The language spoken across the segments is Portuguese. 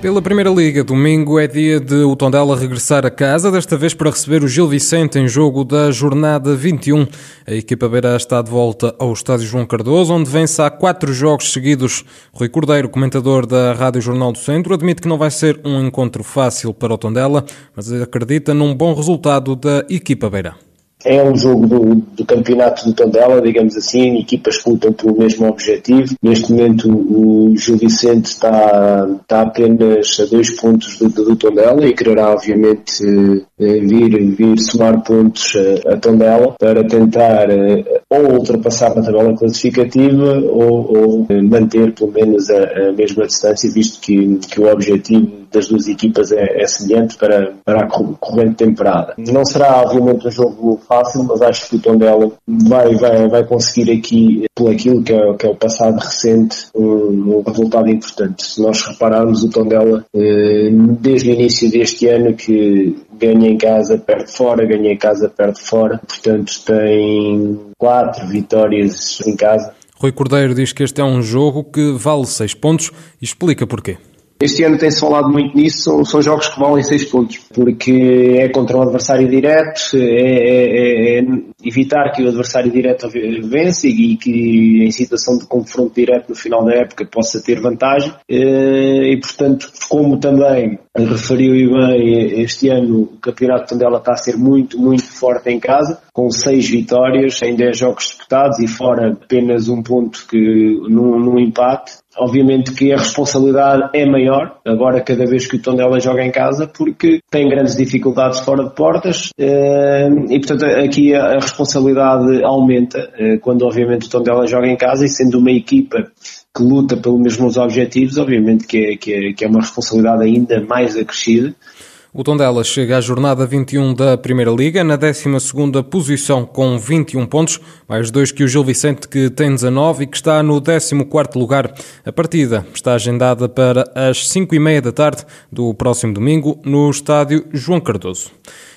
Pela Primeira Liga, domingo é dia de o Tondela regressar a casa, desta vez para receber o Gil Vicente em jogo da jornada 21. A equipa beira está de volta ao Estádio João Cardoso, onde vence há quatro jogos seguidos. Rui Cordeiro, comentador da Rádio Jornal do Centro, admite que não vai ser um encontro fácil para o Tondela, mas acredita num bom resultado da equipa beira. É um jogo do, do campeonato do Tondela, digamos assim, equipas que lutam pelo mesmo objetivo. Neste momento o Gil Vicente está, está apenas a dois pontos do, do Tondela e quererá obviamente eh, vir, vir somar pontos a, a Tondela para tentar eh, ou ultrapassar na tabela classificativa ou, ou manter pelo menos a, a, mesma distância, visto que, que o objetivo das duas equipas é, é semelhante para, para a corrente temporada. Não será obviamente um jogo fácil, mas acho que o Tondela vai, vai, vai conseguir aqui, por aquilo que é, que é o passado recente, um, um, resultado importante. Se nós repararmos o Tondela, eh, desde o início deste ano, que ganha em casa, perde fora, ganha em casa, perde fora, portanto tem quatro vitórias em casa. Rui Cordeiro diz que este é um jogo que vale seis pontos e explica porquê. Este ano tem-se falado muito nisso, são, são, jogos que valem 6 pontos, porque é contra um adversário direto, é, é, é, evitar que o adversário direto vence e que em situação de confronto direto no final da época possa ter vantagem. Eh, e portanto, como também referiu e bem, este ano o campeonato Tondela está a ser muito, muito forte em casa, com 6 vitórias em 10 jogos disputados e fora apenas um ponto que num, num empate. Obviamente que a responsabilidade é maior, agora cada vez que o Tondela joga em casa, porque tem grandes dificuldades fora de portas eh, e, portanto, aqui a responsabilidade aumenta eh, quando, obviamente, o Tondela joga em casa e sendo uma equipa que luta pelos mesmos objetivos, obviamente que é, que é, que é uma responsabilidade ainda mais acrescida. O Tondela chega à jornada 21 da Primeira Liga, na 12ª posição com 21 pontos, mais dois que o Gil Vicente que tem 19 e que está no 14º lugar. A partida está agendada para as 5 e meia da tarde do próximo domingo no estádio João Cardoso.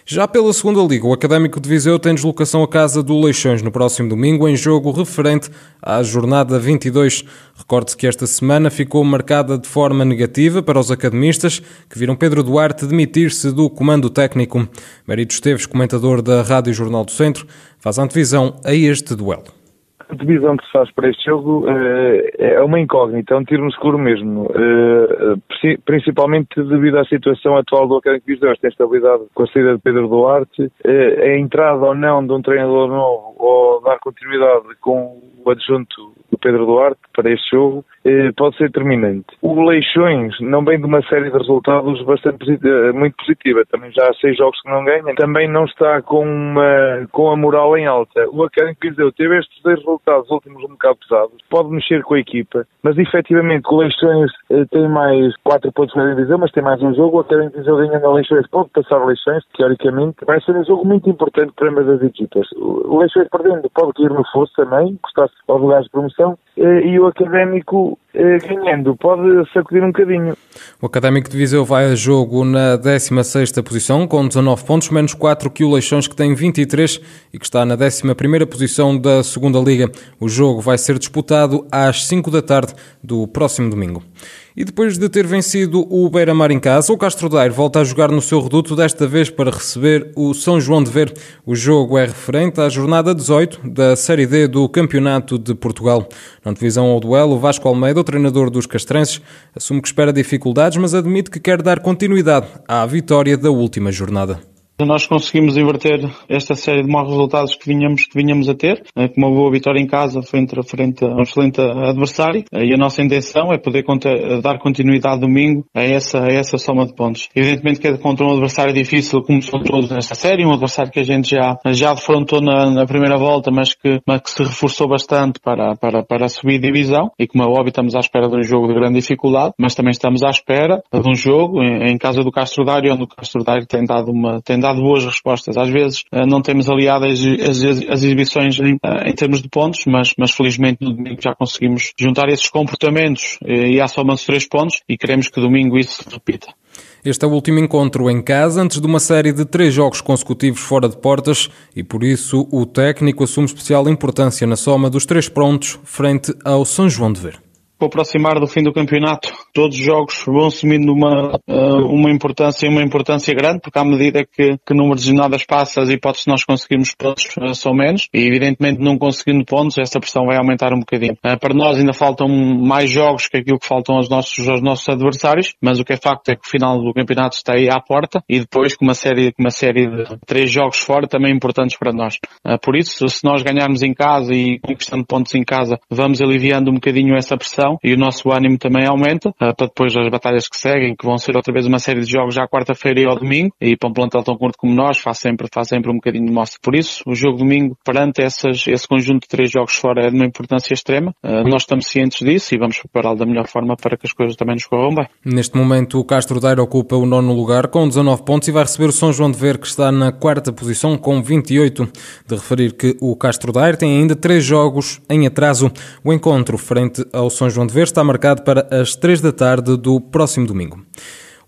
Já pela segunda liga, o Académico de Viseu tem deslocação à casa do Leixões no próximo domingo em jogo referente à jornada 22. Recorde-se que esta semana ficou marcada de forma negativa para os academistas que viram Pedro Duarte demitir-se do comando técnico. Marito Esteves, comentador da Rádio Jornal do Centro, faz antevisão a este duelo a divisão que se faz para este jogo uh, é uma incógnita, é um tiro no escuro mesmo, uh, principalmente devido à situação atual do Académico de Viseu, esta estabilidade com a saída de Pedro Duarte, uh, a entrada ou não de um treinador novo ou dar continuidade com o adjunto Pedro Duarte para este jogo eh, pode ser determinante. O Leixões não vem de uma série de resultados bastante positiva, muito positiva, também já há seis jogos que não ganha, também não está com, uma, com a moral em alta. O Académico Viseu teve estes dois resultados últimos um bocado pesados, pode mexer com a equipa, mas efetivamente o Leixões eh, tem mais quatro pontos na divisão, mas tem mais um jogo, o Académico Viseu ganhando a Leixões pode passar o Leixões, teoricamente, vai ser um jogo muito importante para ambas as equipas. O Leixões perdendo pode cair no fosso também, custar-se aos lugares de promoção, eh, e o Académico eh, ganhando pode sacudir um bocadinho. O Académico de Viseu vai a jogo na 16ª posição, com 19 pontos, menos 4 que o Leixões, que tem 23 e que está na 11ª posição da segunda Liga. O jogo vai ser disputado às 5 da tarde do próximo domingo. E depois de ter vencido o Beira-Mar em casa, o Castro Daire volta a jogar no seu reduto, desta vez para receber o São João de Ver. O jogo é referente à jornada 18 da Série D do Campeonato de Portugal. Na divisão ao duelo, Vasco Almeida, o treinador dos castrenses, assume que espera dificuldades, mas admite que quer dar continuidade à vitória da última jornada. Nós conseguimos inverter esta série de maus resultados que vinhamos, que vinhamos a ter, eh, com uma boa vitória em casa frente a, frente a um excelente adversário, eh, e a nossa intenção é poder dar continuidade domingo a essa, a essa soma de pontos. Evidentemente que é contra um adversário difícil, como são todos nesta série, um adversário que a gente já, já defrontou na, na primeira volta, mas que, mas que se reforçou bastante para, para, para subir divisão, e como é óbvio estamos à espera de um jogo de grande dificuldade, mas também estamos à espera de um jogo em, em casa do Castro Dário, onde o Castro Dário tem dado uma, tem dado dado boas respostas. Às vezes não temos aliado as, as, as exibições em, em, termos de pontos, mas, mas felizmente no domingo já conseguimos juntar esses comportamentos e há só-se três pontos e queremos que domingo isso se repita. Este é o último encontro em casa antes de uma série de três jogos consecutivos fora de portas e por isso o técnico assume especial importância na soma dos três prontos frente ao São João de Ver com aproximar do fim do campeonato, todos os jogos vão assumindo uma, eh, uma importância uma importância grande, porque à medida que, que número de jornadas passa, as hipóteses de nós conseguirmos pontos eh, são menos, e evidentemente não conseguindo pontos, essa pressão vai aumentar um bocadinho. Eh, para nós ainda faltam mais jogos que aquilo que faltam aos nossos, aos nossos adversários, mas o que é facto é que o final do campeonato está aí à porta, e depois com uma série, com uma série de três jogos fora também importantes para nós. Por isso, se nós ganharmos em casa e conquistando pontos em casa, vamos aliviando um bocadinho essa pressão, e o nosso ânimo também aumenta uh, para depois das batalhas que seguem, que vão ser outra vez uma série de jogos já quarta-feira e ao domingo e para um plantel tão curto como nós faz sempre, faz sempre um bocadinho de mostra. Por isso, o jogo domingo perante essas, esse conjunto de três jogos fora é de uma importância extrema. Uh, nós estamos cientes disso e vamos prepará-lo da melhor forma para que as coisas também nos corram bem. Neste momento, o Castro Daire ocupa o nono lugar com 19 pontos e vai receber o São João de Ver que está na quarta posição com 28. De referir que o Castro Daire tem ainda três jogos em atraso. O encontro frente ao São João de Ver está marcado para as 3 da tarde do próximo domingo.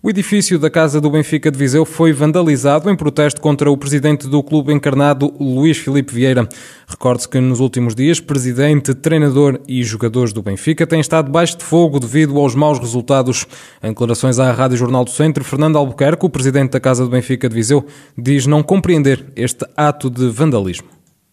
O edifício da Casa do Benfica de Viseu foi vandalizado em protesto contra o presidente do clube encarnado, Luís Filipe Vieira. Recorde-se que nos últimos dias, presidente, treinador e jogadores do Benfica têm estado baixo de fogo devido aos maus resultados. Em declarações à Rádio Jornal do Centro, Fernando Albuquerque, o presidente da Casa do Benfica de Viseu, diz não compreender este ato de vandalismo.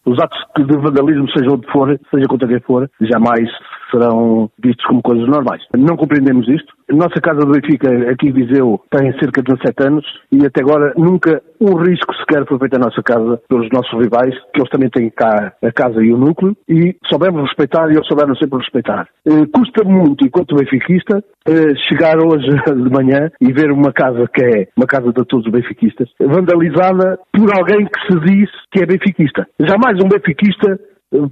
Os atos de vandalismo, seja onde for, seja contra quem for, jamais serão vistos como coisas normais. Não compreendemos isto. A nossa casa do Benfica, aqui em Viseu, tem cerca de 17 anos e até agora nunca um risco sequer foi feito à nossa casa pelos nossos rivais, que eles também têm cá a casa e o núcleo, e soubemos respeitar e eles souberam sempre respeitar. Eh, custa muito, enquanto benfiquista, eh, chegar hoje de manhã e ver uma casa que é uma casa de todos os benfiquistas, vandalizada por alguém que se diz que é benfiquista. Jamais um benfiquista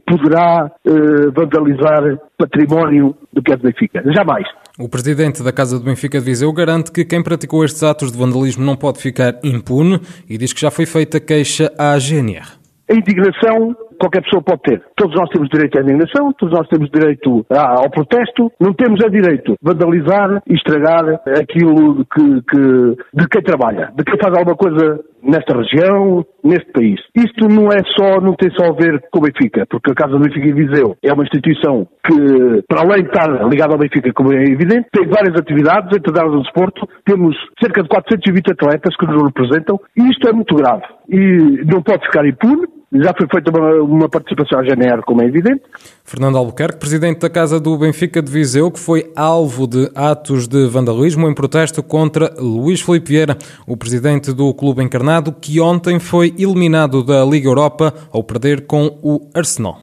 poderá uh, vandalizar património do que é do Benfica. Jamais. O presidente da Casa do Benfica de Viseu garante que quem praticou estes atos de vandalismo não pode ficar impune e diz que já foi feita queixa à GNR. A indignação qualquer pessoa pode ter. Todos nós temos direito à indignação, todos nós temos direito ao protesto, não temos a direito de vandalizar e estragar aquilo que, que, de quem trabalha, de quem faz alguma coisa nesta região, neste país. Isto não é só, não tem só a ver com o Benfica, porque a Casa do Benfica em Viseu é uma instituição que, para além de estar ligada ao Benfica, como é evidente, tem várias atividades, entre elas do desporto, temos cerca de 420 atletas que nos representam, e isto é muito grave. E não pode ficar impune, já foi feita uma, uma, participação à GNR, como é evidente. Fernando Albuquerque, presidente da Casa do Benfica de Viseu, que foi alvo de atos de vandalismo em protesto contra Luís Filipe Vieira, o presidente do clube encarnado, que ontem foi eliminado da Liga Europa ao perder com o Arsenal.